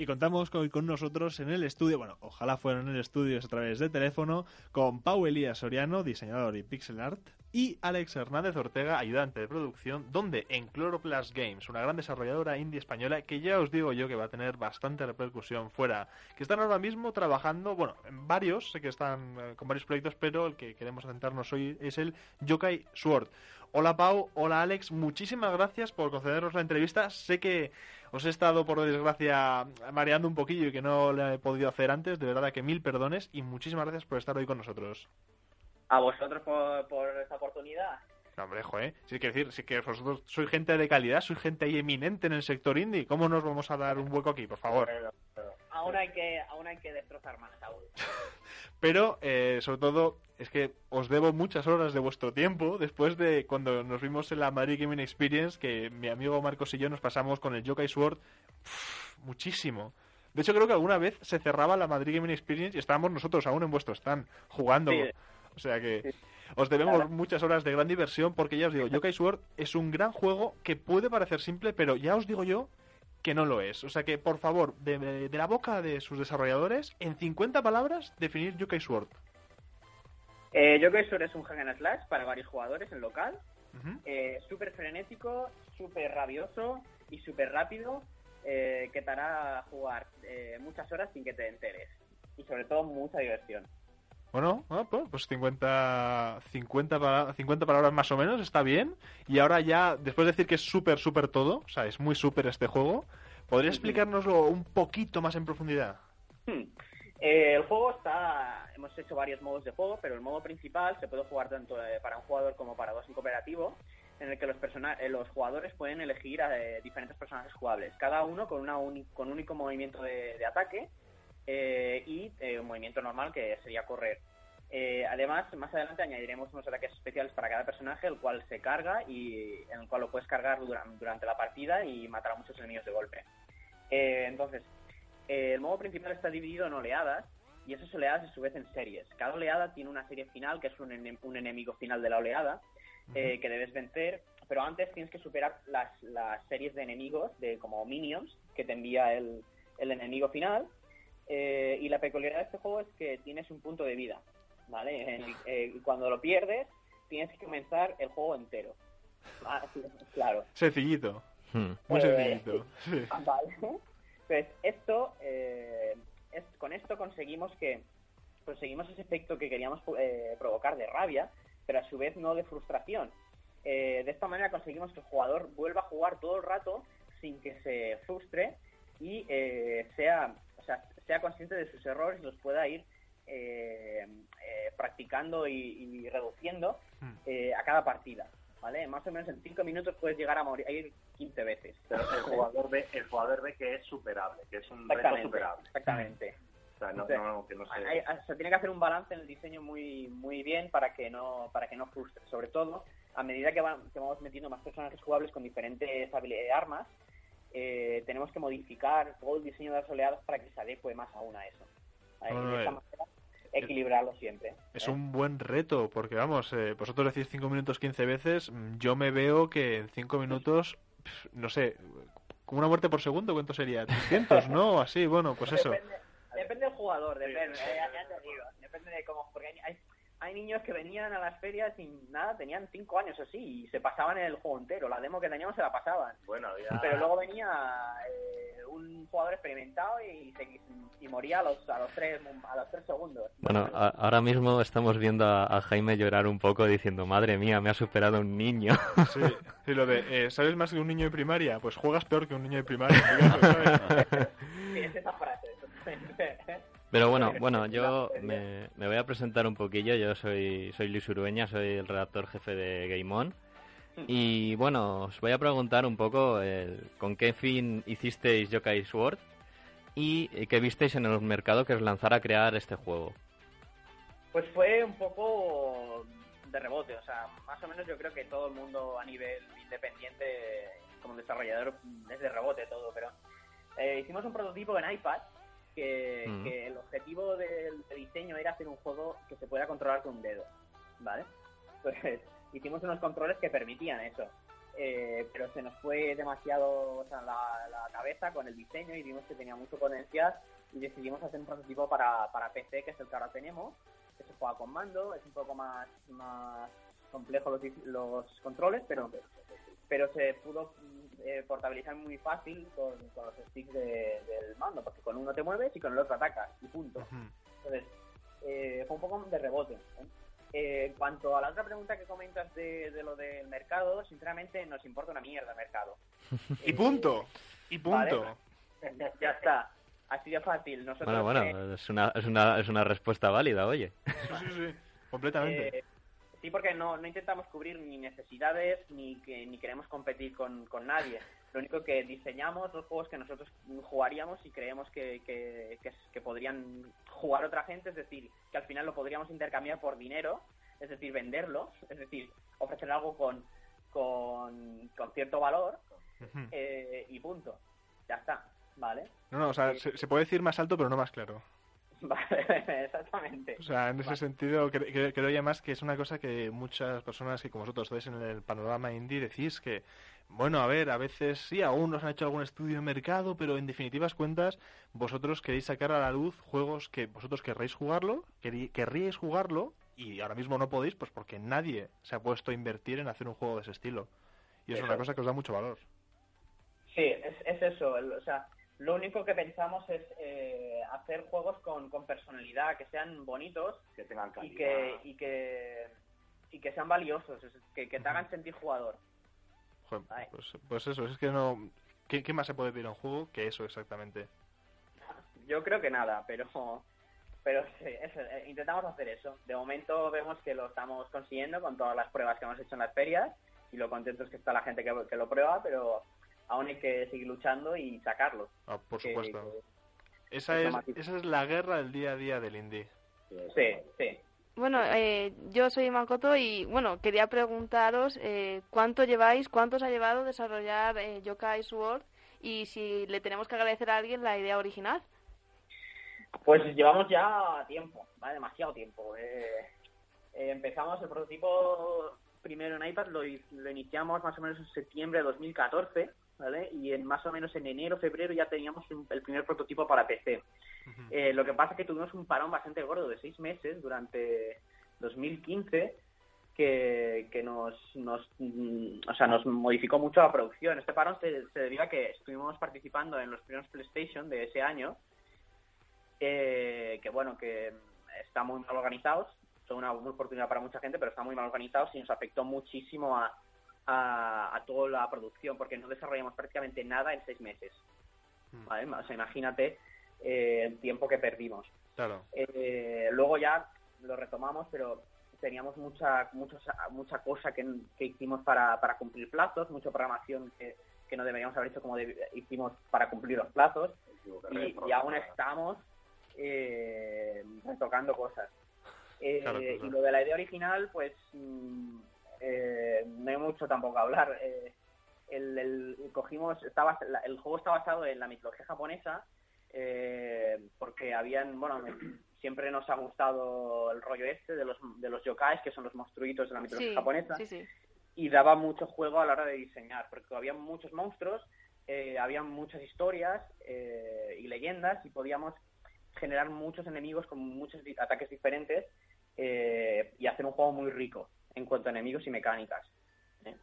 Y contamos con, con nosotros en el estudio, bueno, ojalá fueran en el estudio a través de teléfono, con Pau Elías Soriano, diseñador y pixel art, y Alex Hernández Ortega, ayudante de producción, donde en Chloroplast Games, una gran desarrolladora indie española que ya os digo yo que va a tener bastante repercusión fuera, que están ahora mismo trabajando, bueno, en varios, sé que están eh, con varios proyectos, pero el que queremos centrarnos hoy es el Yokai Sword. Hola Pau, hola Alex, muchísimas gracias por concedernos la entrevista. Sé que os he estado, por desgracia, mareando un poquillo y que no lo he podido hacer antes. De verdad que mil perdones y muchísimas gracias por estar hoy con nosotros. A vosotros por, por esta oportunidad. No, hombre, joder. Sí, que decir, sí que vosotros sois gente de calidad, sois gente ahí eminente en el sector indie. ¿Cómo nos vamos a dar un hueco aquí, por favor? Pero, aún hay que, aún hay que destrozar más aún. Pero, eh, sobre todo, es que os debo muchas horas de vuestro tiempo después de cuando nos vimos en la Madrid Gaming Experience, que mi amigo Marcos y yo nos pasamos con el Yokai Sword uf, muchísimo. De hecho, creo que alguna vez se cerraba la Madrid Gaming Experience y estábamos nosotros aún en vuestro stand jugando. Sí. O sea que os debemos muchas horas de gran diversión porque ya os digo, Yokai Sword es un gran juego que puede parecer simple, pero ya os digo yo que no lo es. O sea que, por favor, de, de- de la boca de sus desarrolladores, en 50 palabras, definir Yokai Sword. Eh, Yokai Sword es un hack and slash para varios jugadores en local. Eh, súper frenético, súper rabioso y súper rápido eh, que te hará jugar eh, muchas horas sin que te enteres. Y sobre todo mucha diversión. Bueno, ah, pues pues 50, 50, pala- 50 palabras más o menos, está bien. Y ahora ya, después de decir que es súper, súper todo, o sea, es muy súper este juego, ¿podrías Ujú. explicárnoslo un poquito más en profundidad? Hmm. Eh, el juego está. Hemos hecho varios modos de juego, pero el modo principal se puede jugar tanto eh, para un jugador como para dos en cooperativo, en el que los, persona- eh, los jugadores pueden elegir a diferentes personajes jugables, cada uno con, una uni- con un único movimiento de, de ataque eh, y eh, un movimiento normal que sería correr. Eh, además, más adelante añadiremos unos ataques especiales para cada personaje, el cual se carga y en el cual lo puedes cargar duran- durante la partida y matar a muchos enemigos de golpe. Eh, entonces, eh, el modo principal está dividido en oleadas y esas oleadas a su vez en series. Cada oleada tiene una serie final que es un, ene- un enemigo final de la oleada eh, que debes vencer, pero antes tienes que superar las, las series de enemigos, de como minions, que te envía el, el enemigo final. Eh, y la peculiaridad de este juego es que tienes un punto de vida, ¿vale? El- eh, cuando lo pierdes, tienes que comenzar el juego entero. Ah, sí, claro. Sencillito, Hmm. muy Eh, sencillito. Sí. Vale. Pues esto, eh, es, con esto conseguimos que conseguimos ese efecto que queríamos eh, provocar de rabia, pero a su vez no de frustración. Eh, de esta manera conseguimos que el jugador vuelva a jugar todo el rato sin que se frustre y eh, sea, o sea, sea consciente de sus errores y los pueda ir eh, eh, practicando y, y reduciendo Hmm. eh, a cada partida. ¿Vale? Más o menos en 5 minutos puedes llegar a morir a ir 15 veces. Pero el jugador ve, el jugador ve que es superable, que es un reto Exactamente. superable. Exactamente. O sea, no, Sí. no, que no se... Hay- hay- se tiene que hacer un balance en el diseño muy muy bien para que no para que no frustre. Sobre todo a medida que, van- que vamos metiendo más personajes jugables con diferentes habilidades armas, eh, tenemos que modificar todo el diseño de las oleadas para que se adecue más aún a eso. No, de esta eh, manera equilibrarlo siempre. Es ¿eh? un buen reto, porque vamos, eh, vosotros decís 5 minutos 15 veces, mm, yo me veo que en 5 minutos, pf, no sé, como una muerte por segundo, ¿cuánto sería? 300, ¿no? Así, bueno, pues eso. Depende, depende del jugador, depende. eh, ya te digo, depende de cómo. Porque hay, hay, hay niños que venían a las ferias sin nada, tenían 5 años o así, y se pasaban el juego entero. La demo que teníamos se la pasaban. Bueno, había... Pero luego venía eh, un jugador experimentado y, se- y moría a los, a los, tres, a los tres segundos. Bueno, a- ahora mismo estamos viendo a, a Jaime llorar un poco diciendo, madre mía, me ha superado un niño. Sí, sí, lo de, eh, ¿sabes más que un niño de primaria? Pues juegas peor que un niño de primaria. Sí, es esa frase. Pero bueno, bueno, yo me, me voy a presentar un poquillo. Yo soy, soy Luis Urueña, soy el redactor jefe de Game On. Y bueno, os voy a preguntar un poco el- con qué fin hicisteis Yokai Sword y qué visteis en el mercado que os lanzara a crear este juego. Pues fue un poco de rebote, o sea, más o menos yo creo que todo el mundo a nivel independiente, como desarrollador, es de rebote todo, pero eh, hicimos un prototipo en iPad que, que el objetivo del de diseño era hacer un juego que se pueda controlar con un dedo, ¿vale? Pues hicimos unos controles que permitían eso. Eh, pero se nos fue demasiado o sea, la, la cabeza con el diseño y vimos que tenía mucho potencial y decidimos hacer un prototipo para, para PC, que es el que ahora tenemos, que se juega con mando, es un poco más, más complejo los, los controles, pero pero se pudo mm, eh, portabilizar muy fácil con, con los sticks de- del mando, porque con uno te mueves y con el otro atacas, y punto. Entonces, eh, fue un poco de rebote. ¿eh? Eh, en cuanto a la otra pregunta que comentas de, de lo del mercado, sinceramente nos importa una mierda el mercado. Y Eh, punto. Y punto. Vale. ya está. Así de fácil. Nosotros, Bueno, bueno, eh, es una, es una, es una respuesta válida, oye. Sí, sí, sí. Completamente. Eh, sí, porque no, no intentamos cubrir ni necesidades ni que ni queremos competir con, con nadie. Lo único que diseñamos los juegos que nosotros jugaríamos y creemos que, que, que, que podrían jugar otra gente, es decir, que al final lo podríamos intercambiar por dinero, es decir, venderlo, es decir, ofrecer algo con, con, con cierto valor eh, y punto. Ya está, ¿vale? No, no, o sea, se, se puede decir más alto, pero no más claro. Vale, exactamente. O sea, en ese Vale. sentido, cre- cre- creo ya más que es una cosa que muchas personas que como vosotros estáis en el panorama indie decís que, bueno, a ver, a veces sí, aún nos han hecho algún estudio de mercado, pero en definitivas cuentas, vosotros queréis sacar a la luz juegos que vosotros querréis jugarlo, querríais jugarlo, y ahora mismo no podéis, pues porque nadie se ha puesto a invertir en hacer un juego de ese estilo. Y es Eso. una cosa que os da mucho valor. Sí, es, es eso. el- o sea, lo único que pensamos es eh, hacer juegos con, con personalidad, que sean bonitos Que tengan calidad. y que, y que y que sean valiosos, es- que, que te hagan sentir jugador. Joder, pues, pues eso, es que no... ¿Qué, qué más se puede pedir a un juego que eso exactamente? Yo creo que nada, pero pero sí, eso, eh, intentamos hacer eso. De momento vemos que lo estamos consiguiendo con todas las pruebas que hemos hecho en las ferias y lo contentos que está la gente que, que lo prueba, pero aún hay que seguir luchando y sacarlo. Ah, por Que- supuesto. Esa es esa es la guerra del día a día del indie. Sí, sí. Bueno, eh, yo soy Makoto y bueno, quería preguntaros eh, cuánto lleváis, cuánto os ha llevado desarrollar eh, Yokai Sword y si le tenemos que agradecer a alguien la idea original. Pues llevamos ya tiempo, ¿vale? demasiado tiempo. Eh, eh, empezamos el prototipo primero en iPad, lo iniciamos más o menos en septiembre de 2014, ¿vale? Y en más o menos en enero, febrero ya teníamos un- el primer prototipo para PC. Eh, lo que pasa es que tuvimos un parón bastante gordo de seis meses durante 2015 que, que nos, nos, mm, o sea, nos modificó mucho la producción. Este parón se, se debió a que estuvimos participando en los primeros PlayStation de ese año eh, que bueno, que están muy mal organizados, son una buena oportunidad para mucha gente, pero están muy mal organizados y nos afectó muchísimo a, a, a toda la producción, porque no desarrollamos prácticamente nada en seis meses. Mm. ¿vale? O sea, imagínate eh, el tiempo que perdimos. Claro. Eh, luego ya lo retomamos, pero teníamos mucha muchos- mucha cosa que, que hicimos para, para cumplir plazos, mucha programación que, que no deberíamos haber hecho como hicimos para cumplir los plazos y, y aún estamos eh, retocando cosas. Eh, Claro, claro. Y lo de la idea original, pues mm, eh, no hay mucho tampoco a hablar. Eh, el, el- cogimos, estaba, la- el juego está basado en la mitología japonesa eh, porque habían, bueno, siempre nos ha gustado el rollo este de los de los yokais, que son los monstruitos de la mitología Sí, japonesa sí, sí. y daba mucho juego a la hora de diseñar, porque había muchos monstruos, eh, había muchas historias eh, y leyendas y podíamos generar muchos enemigos con muchos ataques diferentes eh, y hacer un juego muy rico en cuanto a enemigos y mecánicas. ¿eh?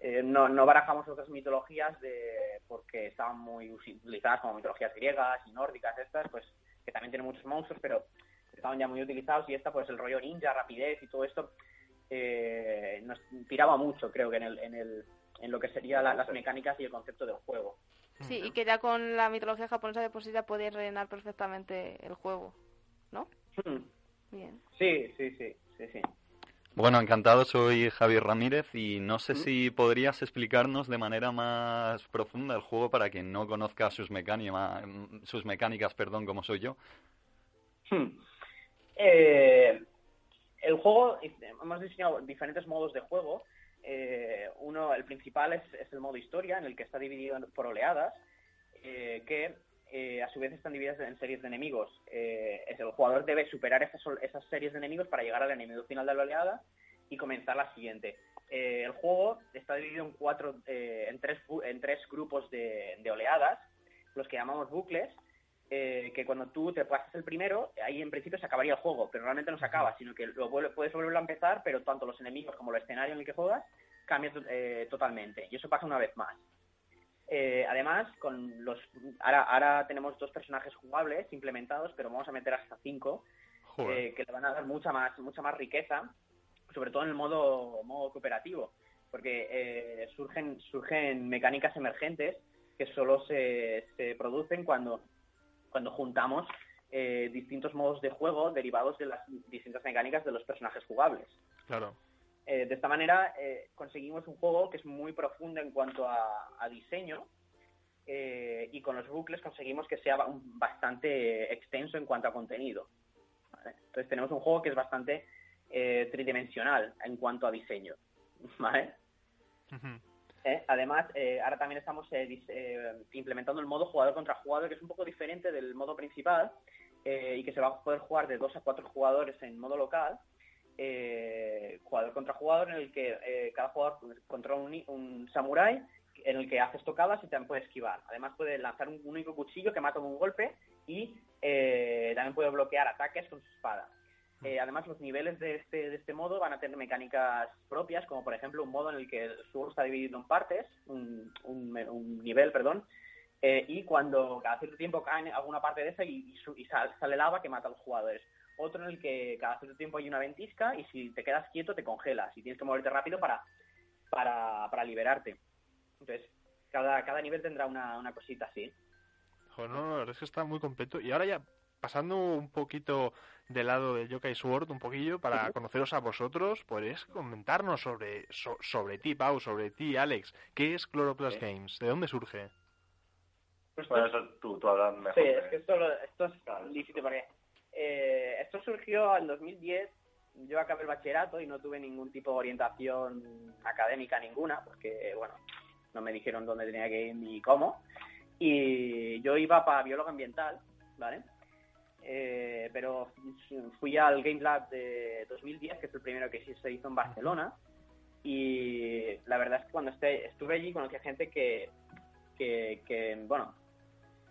Eh, no, no barajamos otras mitologías de porque estaban muy utilizadas como mitologías griegas y nórdicas estas, pues que también tienen muchos monstruos, pero estaban ya muy utilizados y esta pues el rollo ninja, rapidez y todo esto eh, nos tiraba mucho creo que en el, en el en lo que sería la- las mecánicas y el concepto del juego. Sí, y que ya con la mitología japonesa de por sí ya podéis rellenar perfectamente el juego, ¿no? Bien. Sí, sí, sí, sí, sí. Bueno, encantado, soy Javier Ramírez y no sé ¿Mm? si podrías explicarnos de manera más profunda el juego para quien no conozca sus, mecánica- sus mecánicas, perdón, como soy yo. Hmm. Eh, el juego, hemos diseñado diferentes modos de juego. Eh, uno, el principal es, es el modo historia, en el que está dividido por oleadas, eh, que eh, a su vez están divididas en series de enemigos. Eh, es el jugador debe superar esas, esas series de enemigos para llegar al enemigo final de la oleada y comenzar la siguiente. Eh, el juego está dividido en cuatro, eh, en tres, en tres grupos de, de oleadas, los que llamamos bucles, eh, que cuando tú te pasas el primero, ahí en principio se acabaría el juego, pero realmente no se acaba, sino que lo vuelve- puedes volverlo a empezar, pero tanto los enemigos como el escenario en el que juegas cambia to- eh, totalmente. Y eso pasa una vez más. Eh, además, con los ahora, ahora tenemos dos personajes jugables implementados, pero vamos a meter hasta cinco, eh, que le van a dar mucha más, mucha más riqueza, sobre todo en el modo, modo cooperativo, porque eh, surgen, surgen mecánicas emergentes que solo se, se producen cuando, cuando juntamos eh, distintos modos de juego derivados de las distintas mecánicas de los personajes jugables. Claro. Eh, de esta manera eh, conseguimos un juego que es muy profundo en cuanto a, a diseño eh, y con los bucles conseguimos que sea bastante extenso en cuanto a contenido. ¿vale? Entonces tenemos un juego que es bastante tridimensional en cuanto a diseño. Además, ahora también estamos implementando el modo jugador contra jugador, que es un poco diferente del modo principal y que se va a poder jugar de dos a cuatro jugadores en modo local, eh, jugador contra jugador, en el que eh, cada jugador controla un, un samurái en el que haces tocadas y también puede esquivar. Además puede lanzar un único cuchillo que mata con un golpe y eh, también puede bloquear ataques con su espada. Eh, además, los niveles de este, de este modo van a tener mecánicas propias, como por ejemplo un modo en el que el sword está dividido en partes, un, un- un nivel, perdón, eh, y cuando cada cierto tiempo cae en alguna parte de esa y, y y sal- sale lava que mata a los jugadores. Otro en el que cada cierto tiempo hay una ventisca y si te quedas quieto te congelas y tienes que moverte rápido para, para, para liberarte. Entonces, cada, cada nivel tendrá una, una cosita así. Joder, no, no, la verdad es que está muy completo. Y ahora ya, pasando un poquito del lado de Yokai Sword, un poquillo, para conoceros a vosotros, ¿podréis comentarnos sobre, so- sobre ti, Pau, sobre ti, Alex? ¿Qué es Chloroplast. Games? ¿De dónde surge? Pues Bueno, eso tú, tú hablas mejor. Sí, es que esto, lo- esto es Claro. lícito porque eh, esto surgió en 2010. Yo acabé el bachillerato y no tuve ningún tipo de orientación académica ninguna, porque, bueno, no me dijeron dónde tenía que ir ni cómo. Y yo iba para biólogo ambiental, ¿vale? Eh, pero fui al Game Lab de 2010, que es el primero que se hizo en Barcelona. Y la verdad es que cuando esté- estuve allí conocí a gente que, que, que, bueno,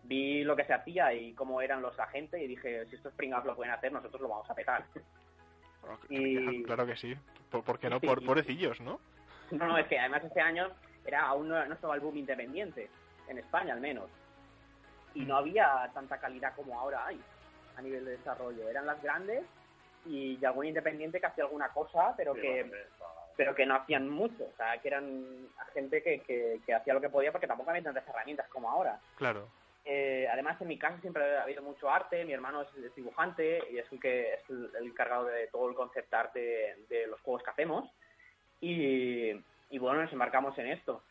vi lo que se hacía y cómo eran los agentes y dije, si estos pringados lo pueden hacer, nosotros lo vamos a petar. Bueno, Y- Claro que sí. ¿Por, por qué no? Sí, Por pobrecillos, ¿no? No, no, es que además este año era aún no, no estaba el boom independiente, en España al menos. Y no había tanta calidad como ahora hay a nivel de desarrollo. Eran las grandes y algún independiente que hacía alguna cosa, pero Sí, que pero que no hacían mucho. O sea, que eran gente que, que, que hacía lo que podía porque tampoco había tantas herramientas como ahora. Claro. Además, en mi casa siempre ha habido mucho arte. Mi hermano es, dibujante y es el que es el, encargado de todo el concept art de, los juegos que hacemos. Y, bueno, nos embarcamos en esto.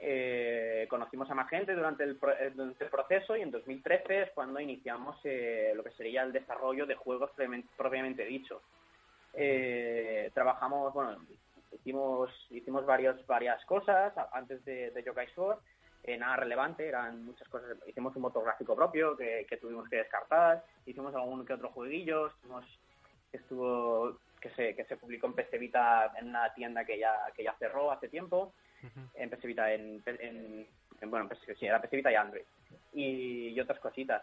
Eh, conocimos a más gente durante el, eh, durante el proceso y en 2013 es cuando iniciamos eh, lo que sería el desarrollo de juegos propiamente, dicho. Trabajamos, bueno, hicimos hicimos varios, varias cosas antes de, de Yokai Sword eh, nada relevante, eran muchas cosas. Hicimos un motográfico propio que, que tuvimos que descartar, hicimos algún que otro jueguillo, estuvimos, estuvo que se, que se publicó en PC Vita en una tienda que ya, que ya cerró hace tiempo, Ujú. en PC Vita, en, en, en- bueno, en PC, sí, era PC Vita y Android, y, y otras cositas.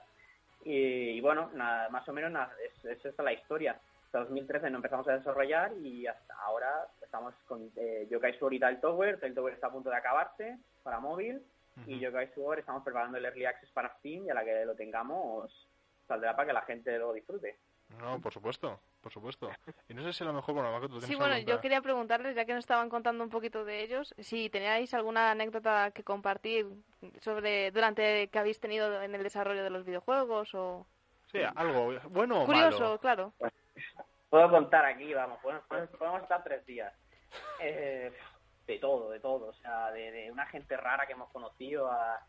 Y, y bueno, nada, más o menos nada, es, es esta la historia. Hasta 2013 nos empezamos a desarrollar y hasta ahora estamos con eh, Yokai Sword y Tower. Tower está a punto de acabarse para móvil y Ujú. Yokai Sword estamos preparando el Early Access para Steam y a la que lo tengamos saldrá para que la gente lo disfrute. No, por supuesto, por supuesto. Y no sé si a lo mejor, bueno, Marco, tú tienes Sí, bueno, alguna- yo quería preguntarles, ya que nos estaban contando un poquito de ellos, si teníais alguna anécdota que compartir sobre durante que habéis tenido en el desarrollo de los videojuegos o Sí, algo bueno o curioso, malo. claro. puedo contar aquí, vamos, podemos, podemos estar tres días. Eh, de todo, de todo, o sea, de, de una gente rara que hemos conocido a,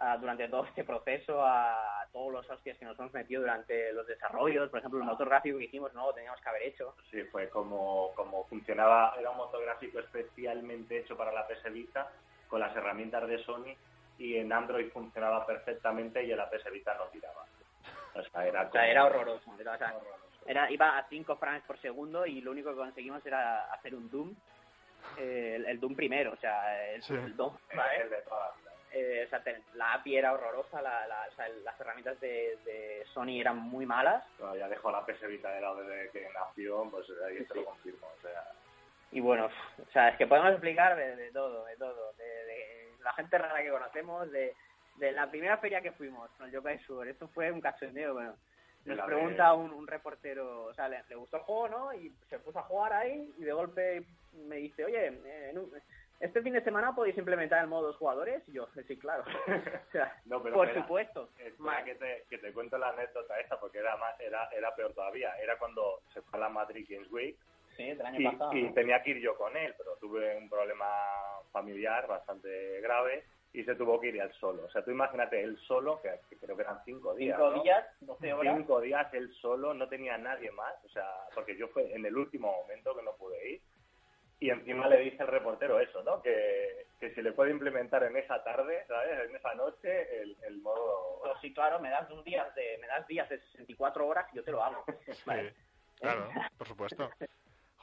a- durante todo este proceso, a todos los hostias que nos hemos metido durante los desarrollos, por ejemplo, el motor gráfico que hicimos, no lo teníamos que haber hecho. Sí, fue como, como funcionaba, era un motor gráfico especialmente hecho para la PS Vita, con las herramientas de Sony, y en Android funcionaba perfectamente y en la PS Vita no tiraba. O sea, era, O sea, como- era horroroso. Era, o sea, era, iba a 5 frames por segundo y lo único que conseguimos era hacer un Doom, eh, el, el Doom primero, o sea, el, Sí. el Doom, el ¿vale? de todas. Eh, o sea, te- la API era horrorosa, la, la- o sea, las herramientas de, de Sony eran muy malas No, ya dejó la PS Vita de lado desde que nació, pues ahí te lo confirmo. O sea, y bueno, o sea, es que podemos explicar de, de todo, de todo, de, de la gente rara que conocemos, de, de la primera feria que fuimos con el Yokai Sur, esto fue un cachondeo, bueno. Nos pregunta un, un reportero, o sea, le, le gustó el juego, ¿no? Y se puso a jugar ahí y de golpe me dice, oye, eh, en un- este fin de semana podéis implementar el modo dos jugadores. Y yo, sí, claro. o sea, No, pero por espera, supuesto. espera que, te, que te cuento la anécdota esta, porque era, más, era, era peor todavía. Era cuando se fue a la Madrid Games Week Sí, del año y, pasado. y ¿no? tenía que ir yo con él, pero tuve un problema familiar bastante grave y se tuvo que ir él solo. O sea, tú imagínate, él solo, que, que creo que eran cinco días. Cinco ¿no? días, 12 horas. Cinco días él solo, no tenía nadie más, o sea, porque yo fue en el último momento que no pude ir. Y encima le dice el reportero eso, ¿no? Que, que si le puede implementar en esa tarde, ¿sabes? En esa noche, el, el modo... Pues sí, claro, me das dos días de, me das días de 64 horas y yo te lo hago. Vale. Sí, claro, por supuesto.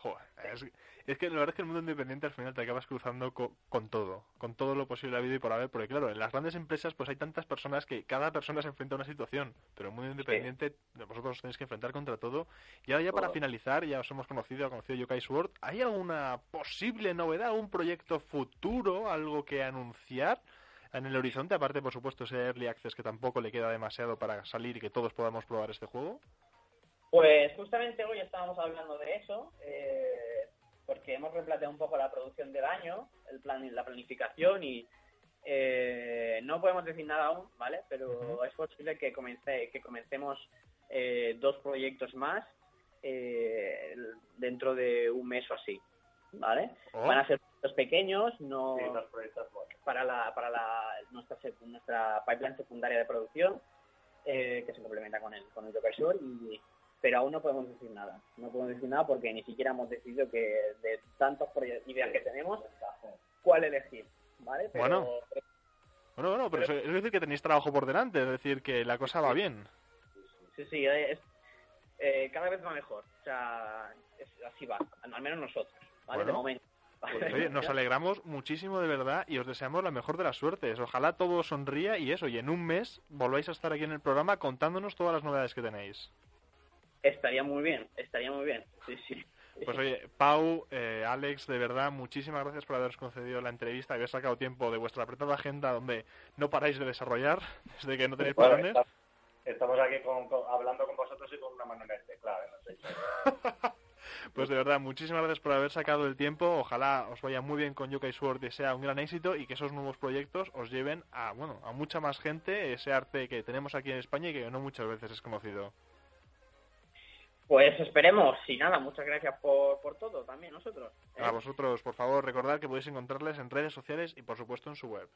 Joder, es, es que la verdad es que el mundo independiente al final te acabas cruzando co- con todo, con todo lo posible habido y por haber, porque claro, en las grandes empresas pues hay tantas personas que cada persona se enfrenta a una situación, pero el mundo independiente vosotros os tenéis que enfrentar contra todo. Y ahora ya para Todo. finalizar, ya os hemos conocido, ha conocido Yokai Sword, ¿hay alguna posible novedad, un proyecto futuro, algo que anunciar? En el horizonte, aparte, por supuesto, ese Early Access que tampoco le queda demasiado para salir y que todos podamos probar este juego. Pues justamente hoy estábamos hablando de eso, eh, porque hemos replanteado un poco la producción del año, el plan, la planificación y eh, no podemos decir nada aún, ¿vale? Pero es posible que, comencé, que comencemos eh, dos proyectos más eh, dentro de un mes o así, ¿vale? Oh. Van a ser proyectos pequeños, no Sí, proyectos para la para la nuestra nuestra pipeline secundaria de producción eh, que se complementa con el con el Joker y pero aún no podemos decir nada no podemos decir nada porque ni siquiera hemos decidido que de tantos ideas que tenemos cuál elegir vale pero Bueno. Bueno, bueno, pero eso es decir que tenéis trabajo por delante, es decir, que la cosa va bien. sí sí es, eh, cada vez va mejor o sea es- así va al menos nosotros vale Bueno. de momento Pues, oye, nos alegramos muchísimo de verdad y os deseamos la mejor de las suertes. Ojalá todo sonría y eso, y en un mes volváis a estar aquí en el programa contándonos todas las novedades que tenéis. Estaría muy bien estaría muy bien sí sí Pues oye, Pau, eh, Alex, de verdad, muchísimas gracias por haberos concedido la entrevista y haber sacado tiempo de vuestra apretada agenda donde no paráis de desarrollar desde que no tenéis Bueno, está- estamos aquí con- con- hablando con vosotros y con una mano en el teclado, no sé. Pues de verdad, muchísimas gracias por haber sacado el tiempo. Ojalá os vaya muy bien con Yokai Sword y sea un gran éxito y que esos nuevos proyectos os lleven a, bueno, a mucha más gente ese arte que tenemos aquí en España y que no muchas veces es conocido. Pues esperemos y nada muchas gracias por, por todo también nosotros ¿eh? A vosotros, por favor, recordad que podéis encontrarles en redes sociales y por supuesto en su web.